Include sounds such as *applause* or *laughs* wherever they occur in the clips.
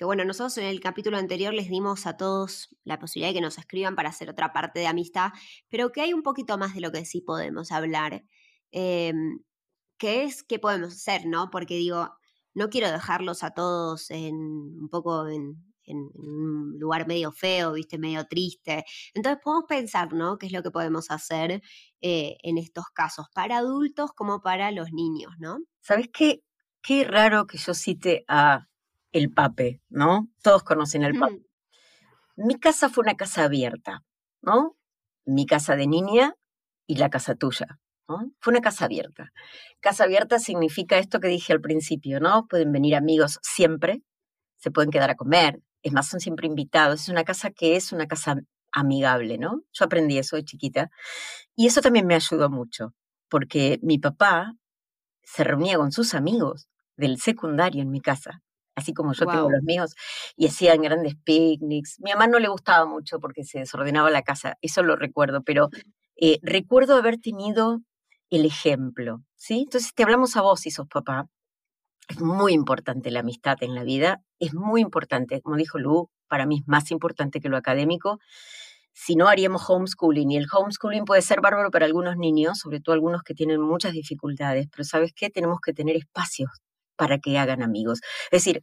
que bueno, nosotros en el capítulo anterior les dimos a todos la posibilidad de que nos escriban para hacer otra parte de amistad, pero que hay un poquito más de lo que sí podemos hablar, em, que es qué podemos hacer, ¿no? Porque digo, no quiero dejarlos a todos en un poco en, un lugar medio feo, viste, medio triste. Entonces podemos pensar, ¿no? ¿Qué es lo que podemos hacer eh, en estos casos, para adultos como para los niños, ¿no? ¿Sabes qué? Qué raro que yo cite a el pape, ¿no? Todos conocen al pape. Mi casa fue una casa abierta, ¿no? Mi casa de niña y la casa tuya, ¿no? Fue una casa abierta. Casa abierta significa esto que dije al principio, ¿no? Pueden venir amigos siempre, se pueden quedar a comer, es más, son siempre invitados. Es una casa que es una casa amigable, ¿no? Yo aprendí eso de chiquita y eso también me ayudó mucho, porque mi papá se reunía con sus amigos del secundario en mi casa así como yo tengo los míos, y hacían grandes picnics. Mi mamá no le gustaba mucho porque se desordenaba la casa, eso lo recuerdo, pero eh, recuerdo haber tenido el ejemplo, ¿sí? Entonces te hablamos a vos y sos papá. Es muy importante la amistad en la vida, es muy importante, como dijo Lu, para mí es más importante que lo académico. Si no, haríamos homeschooling. Y el homeschooling puede ser bárbaro para algunos niños, sobre todo algunos que tienen muchas dificultades, pero ¿sabes qué? Tenemos que tener espacios para que hagan amigos. Es decir,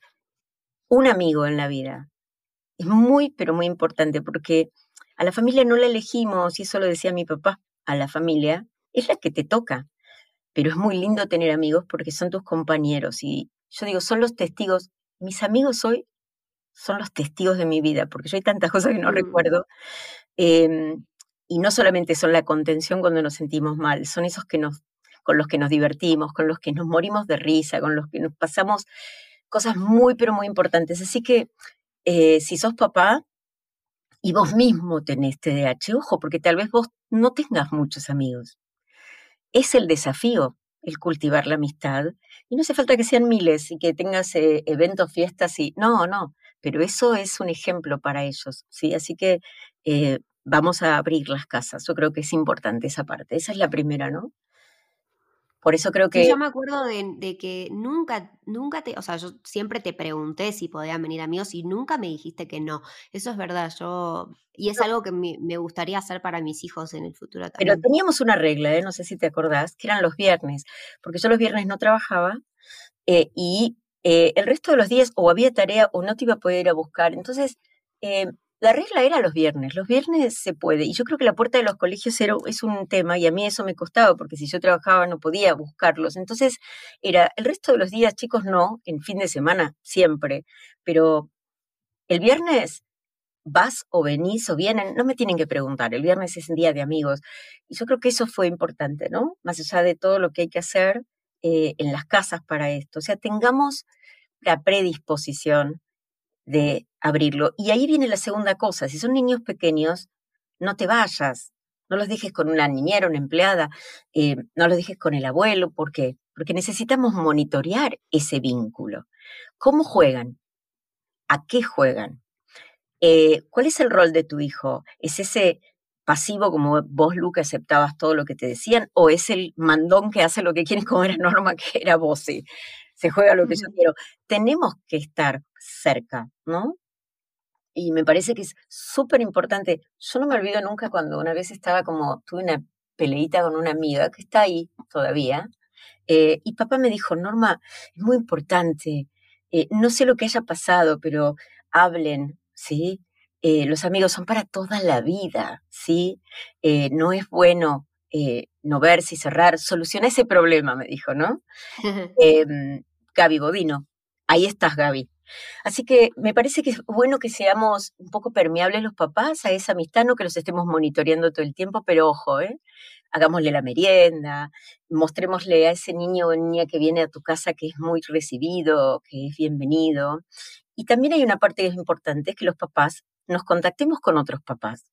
un amigo en la vida es muy, pero muy importante porque a la familia no la elegimos, y eso lo decía mi papá, a la familia es la que te toca. Pero es muy lindo tener amigos porque son tus compañeros y yo digo, son los testigos. Mis amigos hoy son los testigos de mi vida, porque yo hay tantas *laughs* cosas que no mm. recuerdo. Em, y no solamente son la contención cuando nos sentimos mal, son esos que nos con los que nos divertimos, con los que nos morimos de risa, con los que nos pasamos cosas muy, pero muy importantes. Así que eh, si sos papá y vos mismo tenés TDAH, ojo, porque tal vez vos no tengas muchos amigos. Es el desafío el cultivar la amistad. Y no hace falta que sean miles y que tengas eh, eventos, fiestas y... No, no, pero eso es un ejemplo para ellos, ¿sí? Así que eh, vamos a abrir las casas. Yo creo que es importante esa parte. Esa es la primera, ¿no? Por eso creo que... yo me acuerdo de, que nunca, nunca te, o sea, yo siempre te pregunté si podían venir amigos y nunca me dijiste que no. Eso es verdad, yo... Y es algo que me, gustaría hacer para mis hijos en el futuro también. Pero teníamos una regla, ¿eh? no sé si te acordás, que eran los viernes, porque yo los viernes no trabajaba eh, y eh, el resto de los días o había tarea o no te iba a poder ir a buscar. Entonces, eh, la regla era los viernes, los viernes se puede. Y yo creo que la puerta de los colegios era, es un tema y a mí eso me costaba porque si yo trabajaba no podía buscarlos. Entonces era el resto de los días, chicos, no, en fin de semana siempre, pero el viernes vas o venís o vienen, no me tienen que preguntar, el viernes es un día de amigos. Y yo creo que eso fue importante, ¿no? Más allá de todo lo que hay que hacer eh, en las casas para esto. O sea, tengamos la predisposición de abrirlo. Y ahí viene la segunda cosa, si son niños pequeños, no te vayas, no los dejes con una niñera, una empleada, eh, no los dejes con el abuelo, ¿por qué? Porque necesitamos monitorear ese vínculo. ¿Cómo juegan? ¿A qué juegan? Eh, ¿Cuál es el rol de tu hijo? ¿Es ese pasivo como vos, Luca, aceptabas todo lo que te decían? ¿O es el mandón que hace lo que quiere como era Norma, que era vos? Se juega lo que yo quiero. Tenemos que estar cerca, ¿no? Y me parece que es súper importante. Yo no me olvido nunca cuando una vez estaba como, tuve una peleita con una amiga que está ahí todavía, eh, y papá me dijo, Norma, es muy importante, eh, no sé lo que haya pasado, pero hablen, ¿sí? Eh, los amigos son para toda la vida, ¿sí? no es bueno no verse y cerrar, soluciona ese problema, me dijo, ¿no? *laughs* Em, Gaby Godino, ahí estás, Gaby. Así que me parece que es bueno que seamos un poco permeables los papás a esa amistad, no que los estemos monitoreando todo el tiempo, pero ojo, ¿eh? hagámosle la merienda, mostrémosle a ese niño o niña que viene a tu casa que es muy recibido, que es bienvenido. Y también hay una parte que es importante, es que los papás nos contactemos con otros papás,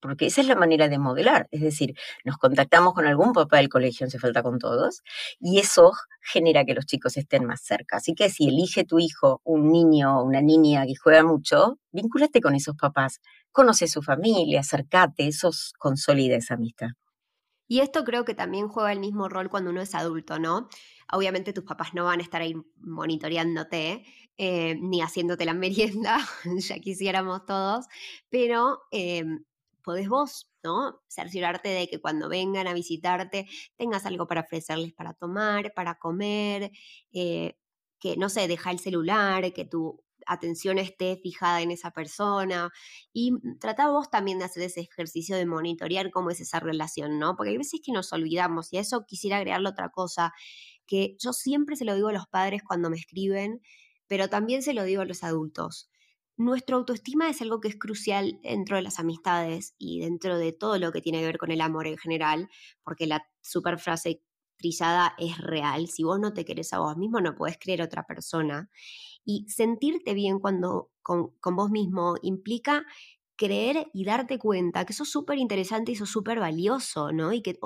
porque esa es la manera de modelar, es decir, nos contactamos con algún papá del colegio, hace falta con todos, y eso genera que los chicos estén más cerca. Así que si elige tu hijo un niño o una niña que juega mucho, vincúlate con esos papás, conoce su familia, acércate, eso consolida esa amistad. Y esto creo que también juega el mismo rol cuando uno es adulto, ¿no? Obviamente tus papás no van a estar ahí monitoreándote, eh, ni haciéndote la *laughs* merienda, ya quisiéramos todos, pero em, podés vos, ¿no? Cerciorarte de que cuando vengan a visitarte tengas algo para ofrecerles para tomar, para comer, eh, que no sé, deja el celular, que tu atención esté fijada en esa persona y trata vos también de hacer ese ejercicio de monitorear cómo es esa relación, ¿no? Porque hay veces que nos olvidamos y a eso quisiera agregarle otra cosa, que yo siempre se lo digo a los padres cuando me escriben, pero también se lo digo a los adultos nuestra autoestima es algo que es crucial dentro de las amistades y dentro de todo lo que tiene que ver con el amor en general, porque la super frase trizada es real. Si vos no te querés a vos mismo, no podés creer a otra persona. Y sentirte bien cuando, con, con vos mismo implica creer y darte cuenta que eso es súper interesante y eso es súper valioso, ¿no? Y que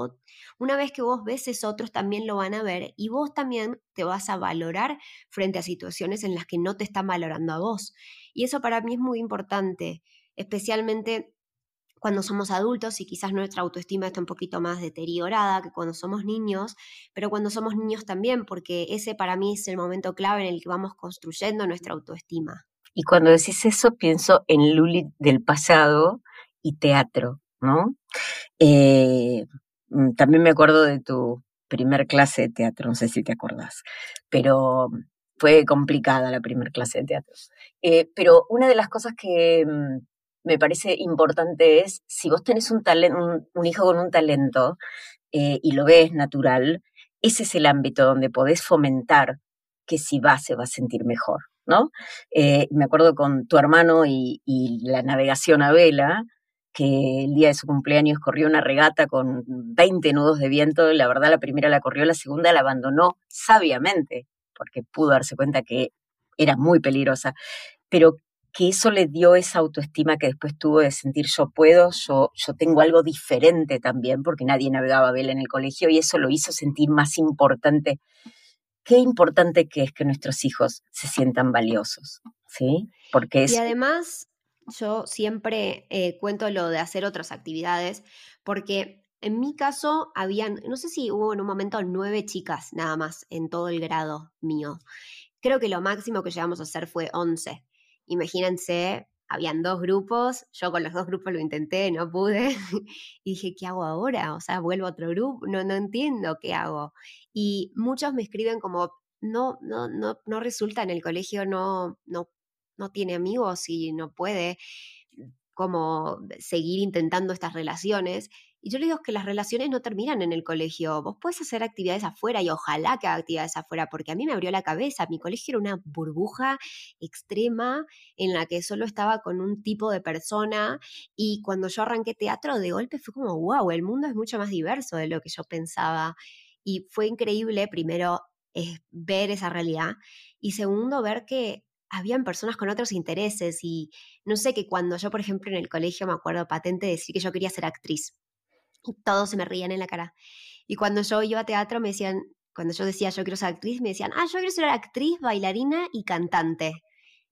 una vez que vos ves eso, otros también lo van a ver y vos también te vas a valorar frente a situaciones en las que no te están valorando a vos. Y eso para mí es muy importante, especialmente cuando somos adultos y quizás nuestra autoestima está un poquito más deteriorada que cuando somos niños, pero cuando somos niños también, porque ese para mí es el momento clave en el que vamos construyendo nuestra autoestima. Y cuando decís eso, pienso en Luli del pasado y teatro, ¿no? Eh, mm, también me acuerdo de tu primer clase de teatro, no sé si te acordás, pero fue complicada la primera clase de teatro. Eh, pero una de las cosas que mm, me parece importante es, si vos tenés un, un, hijo con un talento eh, y lo ves natural, ese es el ámbito donde podés fomentar que si va se va a sentir mejor. ¿No? Eh, me acuerdo con tu hermano y, la navegación a vela, que el día de su cumpleaños corrió una regata con 20 nudos de viento, la verdad la primera la corrió, la segunda la abandonó sabiamente, porque pudo darse cuenta que era muy peligrosa, pero que eso le dio esa autoestima que después tuvo de sentir yo puedo, yo, yo tengo algo diferente también, porque nadie navegaba a vela en el colegio y eso lo hizo sentir más importante qué importante que es que nuestros hijos se sientan valiosos, ¿sí? Porque Y además, yo siempre eh, cuento lo de hacer otras actividades, porque en mi caso habían, no sé si hubo en un momento nueve chicas nada más en todo el grado mío. Creo que lo máximo que llegamos a hacer fue once. Imagínense habían dos grupos, yo con los dos grupos lo intenté, no pude, *laughs* y dije, ¿qué hago ahora? O sea, vuelvo a otro grupo, no, no entiendo qué hago. Y muchos me escriben como, no, no, no, no resulta en el colegio, no, no, no tiene amigos y no puede como seguir intentando estas relaciones. Y yo le digo que las relaciones no terminan en el colegio. Vos puedes hacer actividades afuera y ojalá que haga actividades afuera, porque a mí me abrió la cabeza. Mi colegio era una burbuja extrema en la que solo estaba con un tipo de persona y cuando yo arranqué teatro de golpe fue como, wow, el mundo es mucho más diverso de lo que yo pensaba. Y fue increíble, primero, es ver esa realidad y segundo, ver que habían personas con otros intereses y no sé, que cuando yo, por ejemplo, en el colegio me acuerdo patente decir que yo quería ser actriz y todos se me rían en la cara. Y cuando yo iba a teatro me decían, cuando yo decía yo quiero ser actriz, me decían, ah, yo quiero ser actriz, bailarina y cantante.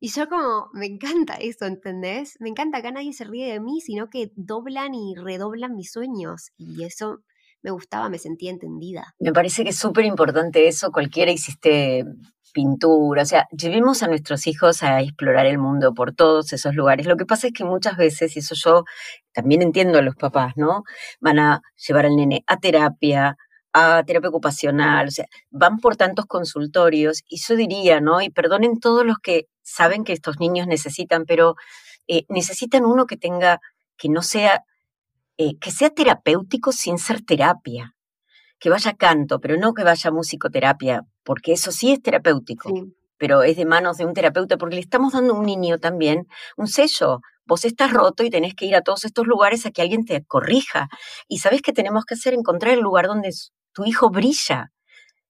Y yo como, me encanta eso, ¿entendés? Me encanta que nadie se ríe de mí, sino que doblan y redoblan mis sueños. Y eso me gustaba, me sentía entendida. Me parece que es súper importante eso, cualquiera hiciste pintura, o sea, llevemos a nuestros hijos a explorar el mundo por todos esos lugares. Lo que pasa es que muchas veces, y eso yo también entiendo a los papás, ¿no? Van a llevar al nene a terapia, a terapia ocupacional, o sea, van por tantos consultorios, y yo diría, ¿no? Y perdonen todos los que saben que estos niños necesitan, pero eh, necesitan uno que tenga, que no sea, eh, que sea terapéutico sin ser terapia que vaya canto, pero no que vaya musicoterapia, porque eso sí es terapéutico, pero es de manos de un terapeuta, porque le estamos dando a un niño también un sello. Vos estás roto y tenés que ir a todos estos lugares a que alguien te corrija. Y sabés qué tenemos que hacer, encontrar el lugar donde tu hijo brilla,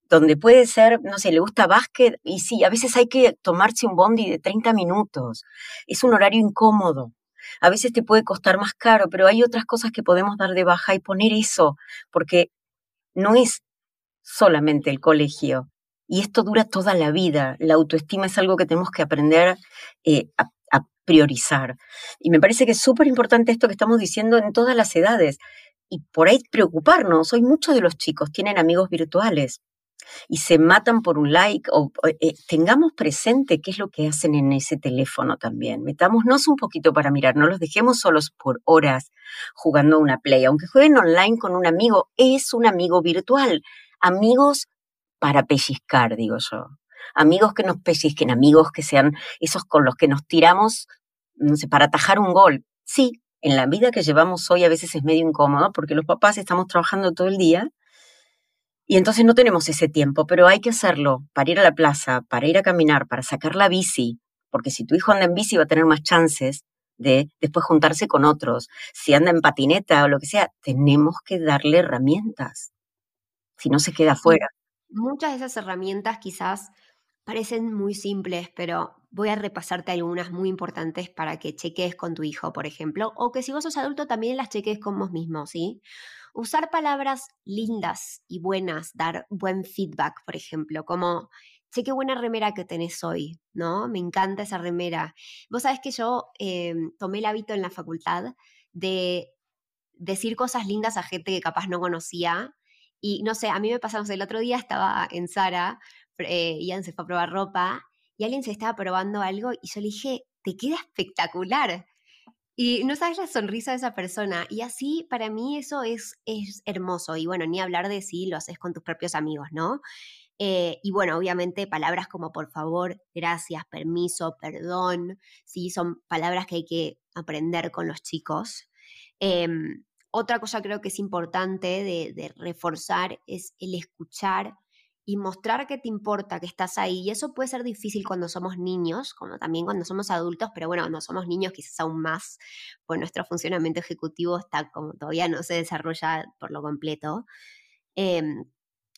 donde puede ser, no sé, le gusta básquet, y sí, a veces hay que tomarse un bondi de 30 minutos. Es un horario incómodo, A veces te puede costar más caro, pero hay otras cosas que podemos dar de baja y poner eso, porque no es solamente el colegio. Y esto dura toda la vida. La autoestima es algo que tenemos que aprender eh, a, a priorizar. Y me parece que es súper importante esto que estamos diciendo en todas las edades. Y por ahí preocuparnos. Hoy muchos de los chicos tienen amigos virtuales y se matan por un like o eh, tengamos presente qué es lo que hacen en ese teléfono también. Metámonos un poquito para mirar, no los dejemos solos por horas jugando una play. Aunque jueguen online con un amigo, es un amigo virtual. Amigos para pellizcar, digo yo. Amigos que nos pellizquen, amigos que sean esos con los que nos tiramos, no sé, para atajar un gol. Sí, en la vida que llevamos hoy a veces es medio incómodo porque los papás estamos trabajando todo el día y entonces no tenemos ese tiempo, pero hay que hacerlo para ir a la plaza, para ir a caminar, para sacar la bici, porque si tu hijo anda en bici va a tener más chances de después juntarse con otros. Si anda en patineta o lo que sea, tenemos que darle herramientas. Si no se queda fuera. Muchas de esas herramientas quizás parecen muy simples, pero voy a repasarte algunas muy importantes para que cheques con tu hijo, por ejemplo, o que si vos sos adulto también las cheques con vos mismo, ¿sí? Usar palabras lindas y buenas, dar buen feedback, por ejemplo, como, che, qué buena remera que tenés hoy, ¿no? Me encanta esa remera. Vos sabés que yo em, tomé el hábito en la facultad de decir cosas lindas a gente que capaz no conocía. Y no sé, a mí me pasamos el otro día estaba en Sara, eh, Ian se fue a probar ropa y alguien se estaba probando algo y yo le dije, te queda espectacular. Y no sabes la sonrisa de esa persona. Y así, para mí, eso es, es hermoso. Y bueno, ni hablar de si lo haces con tus propios amigos, ¿no? Eh, y bueno, obviamente palabras como por favor, gracias, permiso, perdón, sí, son palabras que hay que aprender con los chicos. Em, otra cosa creo que es importante de, de reforzar es el escuchar y mostrar que te importa, que estás ahí. Y eso puede ser difícil cuando somos niños, como también cuando somos adultos, pero bueno, cuando somos niños quizás aún más, pues nuestro funcionamiento ejecutivo está como todavía no se desarrolla por lo completo. Em,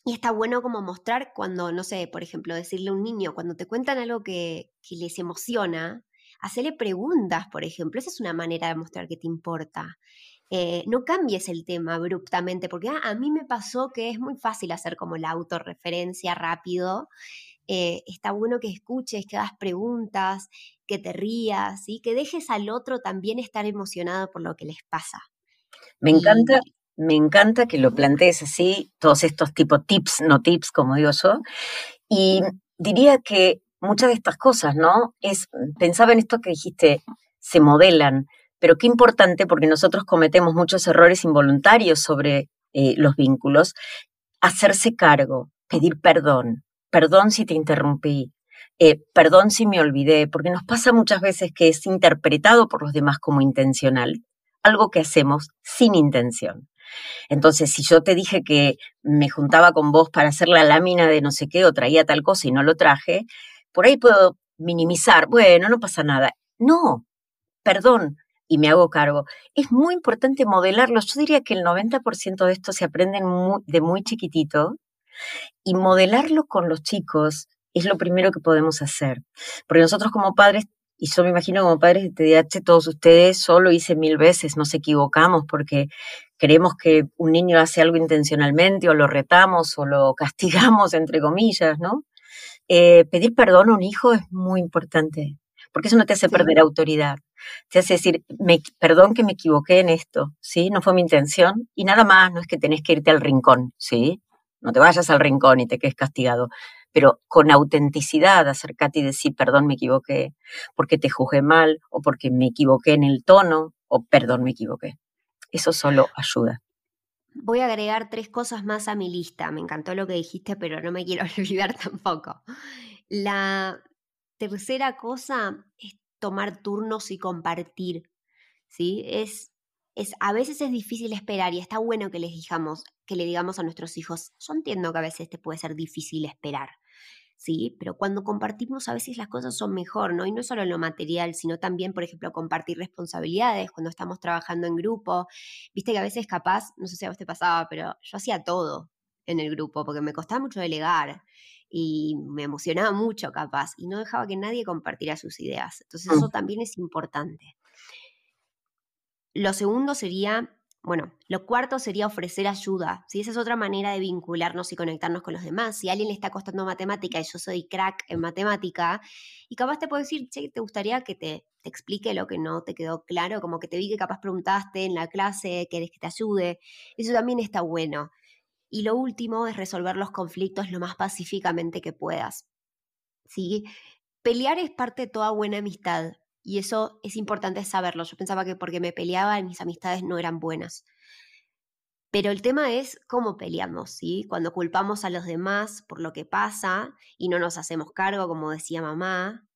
y está bueno como mostrar cuando, no sé, por ejemplo, decirle a un niño, cuando te cuentan algo que, que les emociona, hacerle preguntas, por ejemplo. Esa es una manera de mostrar que te importa. Eh, no cambies el tema abruptamente, porque ah, a mí me pasó que es muy fácil hacer como la autorreferencia rápido. Eh, está bueno que escuches, que hagas preguntas, que te rías y que dejes al otro también estar emocionado por lo que les pasa. Me encanta, me encanta que lo plantees así, todos estos tipos tips, no tips, como digo yo. Y diría que muchas de estas cosas, ¿no? Es, pensaba en esto que dijiste, se modelan pero qué importante porque nosotros cometemos muchos errores involuntarios sobre eh, los vínculos, hacerse cargo, pedir perdón, perdón si te interrumpí, eh, perdón si me olvidé, porque nos pasa muchas veces que es interpretado por los demás como intencional, algo que hacemos sin intención. Entonces, si yo te dije que me juntaba con vos para hacer la lámina de no sé qué o traía tal cosa y no lo traje, por ahí puedo minimizar, bueno, no pasa nada. No, perdón, y me hago cargo. Es muy importante modelarlo. Yo diría que el 90% de esto se aprende de muy chiquitito y modelarlo con los chicos es lo primero que podemos hacer. Porque nosotros como padres, y yo me imagino como padres de TDAH, todos ustedes, solo hice mil veces, nos equivocamos porque creemos que un niño hace algo intencionalmente o lo retamos o lo *laughs* castigamos, entre comillas, ¿no? Eh, pedir perdón a un hijo es muy importante, porque eso no te hace perder autoridad te hace decir, me, perdón que me equivoqué en esto, ¿sí? No fue mi intención y nada más, no es que tenés que irte al rincón, ¿sí? No te vayas al rincón y te quedes castigado, pero con autenticidad acércate y decir, perdón, me equivoqué, porque te juzgué mal o porque me equivoqué en el tono o perdón, me equivoqué. Eso solo ayuda. Voy a agregar tres cosas más a mi lista. Me encantó lo que dijiste, pero no me quiero *laughs* olvidar tampoco. La tercera cosa es tomar turnos y compartir, ¿sí? Es, es, a veces es difícil esperar y está bueno que les digamos, que le digamos a nuestros hijos, yo entiendo que a veces te puede ser difícil esperar, ¿sí? Pero cuando compartimos a veces las cosas son mejor, ¿no? Y no solo en lo material, sino también, por ejemplo, compartir responsabilidades cuando estamos trabajando en grupo. Viste que a veces capaz, no sé si a vos te pasaba, pero yo hacía todo en el grupo porque me costaba mucho delegar y me emocionaba mucho capaz y no dejaba que nadie compartiera sus ideas. Entonces eso también es importante. Lo segundo sería bueno, lo cuarto sería ofrecer ayuda. Si esa es otra manera de vincularnos y conectarnos con los demás. Si a alguien le está costando matemática y yo soy crack en matemática, y capaz te puedo decir, che, ¿te gustaría que te, te explique lo que no te quedó claro? Como que te vi que capaz preguntaste en la clase, querés que te ayude. Eso también está bueno. Y lo último es resolver los conflictos lo más pacíficamente que puedas. ¿Sí? Pelear es parte de toda buena amistad, y eso es importante saberlo. Yo pensaba que porque me peleaba mis amistades no eran buenas. Pero el tema es cómo peleamos, ¿sí? Cuando culpamos a los demás por lo que pasa y no nos hacemos cargo, como decía mamá.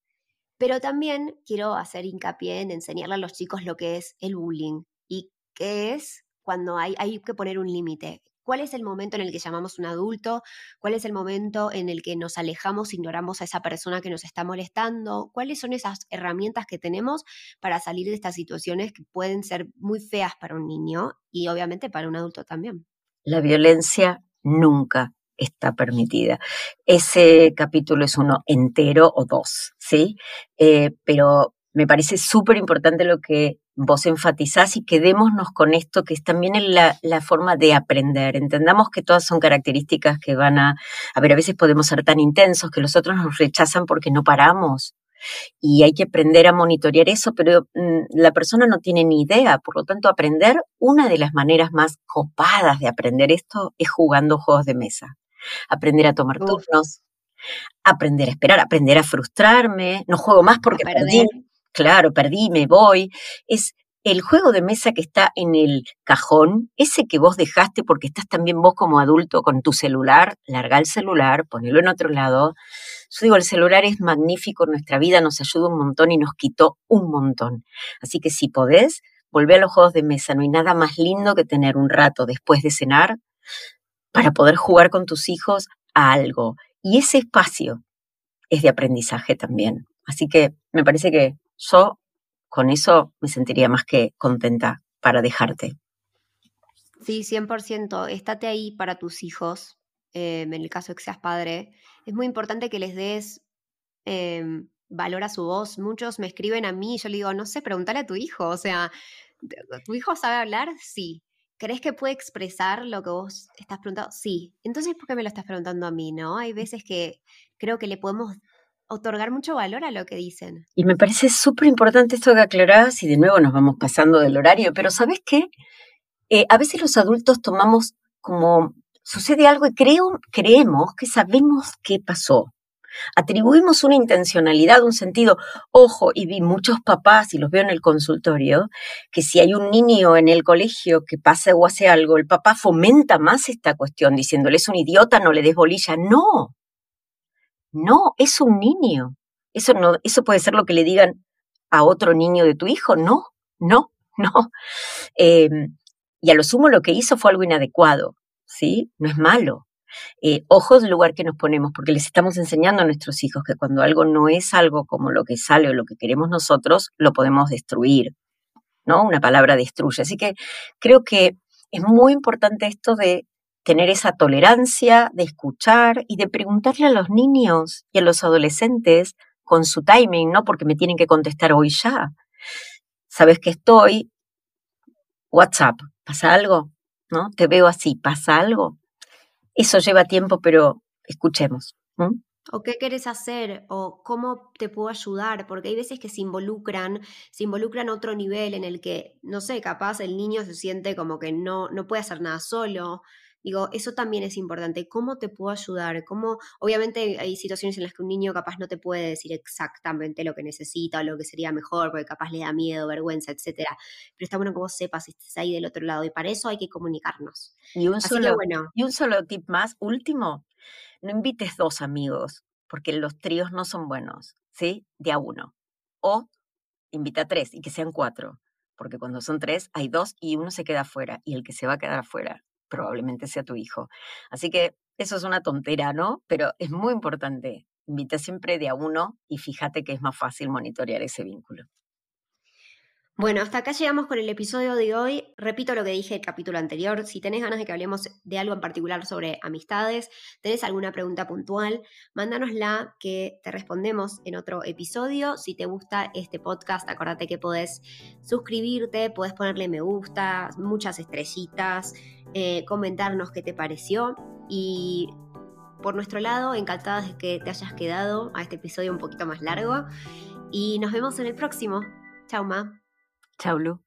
Pero también quiero hacer hincapié en enseñarle a los chicos lo que es el bullying y qué es cuando hay, hay que poner un límite cuál es el momento en el que llamamos un adulto, cuál es el momento en el que nos alejamos, ignoramos a esa persona que nos está molestando, cuáles son esas herramientas que tenemos para salir de estas situaciones que pueden ser muy feas para un niño y obviamente para un adulto también. La violencia nunca está permitida. Ese capítulo es uno entero o dos, ¿sí? Eh, pero me parece súper importante lo que vos enfatizás y quedémonos con esto, que es también la, la, forma de aprender. Entendamos que todas son características que van a, a ver, a veces podemos ser tan intensos que los otros nos rechazan porque no paramos. Y hay que aprender a monitorear eso, pero mm, la persona no tiene ni idea. Por lo tanto, aprender, una de las maneras más copadas de aprender esto es jugando juegos de mesa. Aprender a tomar turnos, aprender a esperar, aprender a frustrarme, no juego más porque perdí claro, perdí, me voy, es el juego de mesa que está en el cajón, ese que vos dejaste porque estás también vos como adulto con tu celular, larga el celular, ponelo en otro lado. Yo digo, el celular es magnífico nuestra vida, nos ayuda un montón y nos quitó un montón. Así que si podés, volvé a los juegos de mesa. No hay nada más lindo que tener un rato después de cenar para poder jugar con tus hijos a algo. Y ese espacio es de aprendizaje también. Así que me parece que yo con eso me sentiría más que contenta para dejarte. Sí, 100%. Estate ahí para tus hijos, em, en el caso de que seas padre. Es muy importante que les des em, valor a su voz. Muchos me escriben a mí y yo le digo, no sé, pregúntale a tu hijo. O sea, ¿tu hijo sabe hablar? Sí. ¿Crees que puede expresar lo que vos estás preguntando? Sí. Entonces, ¿por qué me lo estás preguntando a mí? ¿No? Hay veces que creo que le podemos otorgar mucho valor a lo que dicen. Y me parece súper importante esto que aclarás y de nuevo nos vamos pasando del horario, pero ¿sabes qué? Eh, a veces los adultos tomamos como, sucede algo y creo, creemos que sabemos qué pasó. Atribuimos una intencionalidad, un sentido. Ojo, y vi muchos papás, y los veo en el consultorio, que si hay un niño en el colegio que pasa o hace algo, el papá fomenta más esta cuestión, diciéndole es un idiota, no le des bolilla. No, no, es un niño. Eso no, eso puede ser lo que le digan a otro niño de tu hijo. No, no, *laughs* no. Em, y a lo sumo lo que hizo fue algo inadecuado, ¿sí? No es malo. Eh, ojo del lugar que nos ponemos, porque les estamos enseñando a nuestros hijos que cuando algo no es algo como lo que sale o lo que queremos nosotros, lo podemos destruir, ¿no? Una palabra destruye. Así que creo que es muy importante esto de tener esa tolerancia de escuchar y de preguntarle a los niños y a los adolescentes con su timing, no porque me tienen que contestar hoy ya. ¿Sabes que estoy? WhatsApp, ¿pasa algo? ¿No? Te veo así, ¿pasa algo? Eso lleva tiempo, pero escuchemos. ¿O qué quieres hacer? ¿O cómo te puedo ayudar? Porque hay veces que se involucran, se involucran a otro nivel en el que, no sé, capaz el niño se siente como que no, no puede hacer nada solo, Digo, eso también es importante. ¿Cómo te puedo ayudar? ¿Cómo, obviamente hay situaciones en las que un niño capaz no te puede decir exactamente lo que necesita o lo que sería mejor, porque capaz le da miedo, vergüenza, etcétera. Pero está bueno que vos sepas, estés ahí del otro lado. Y para eso hay que comunicarnos. Y un, solo, y un solo tip más, último, no invites dos amigos, porque los tríos no son buenos, ¿sí? De a uno. O invita a tres y que sean cuatro porque cuando son tres hay dos y uno se queda afuera y el que se va a quedar afuera probablemente sea tu hijo. Así que eso es una tontera, ¿no? Pero es muy importante. Invita siempre de a uno y fíjate que es más fácil monitorear ese vínculo. Bueno, hasta acá llegamos con el episodio de hoy. Repito lo que dije el capítulo anterior. Si tenés ganas de que hablemos de algo en particular sobre amistades, tenés alguna pregunta puntual, mándanosla que te respondemos en otro episodio. Si te gusta este podcast, acordate que podés suscribirte, podés ponerle me gusta, muchas estrellitas, eh, comentarnos qué te pareció. Y por nuestro lado, encantadas de que te hayas quedado a este episodio un poquito más largo. Y nos vemos en el próximo. Chao, Ma. Chao, Lu.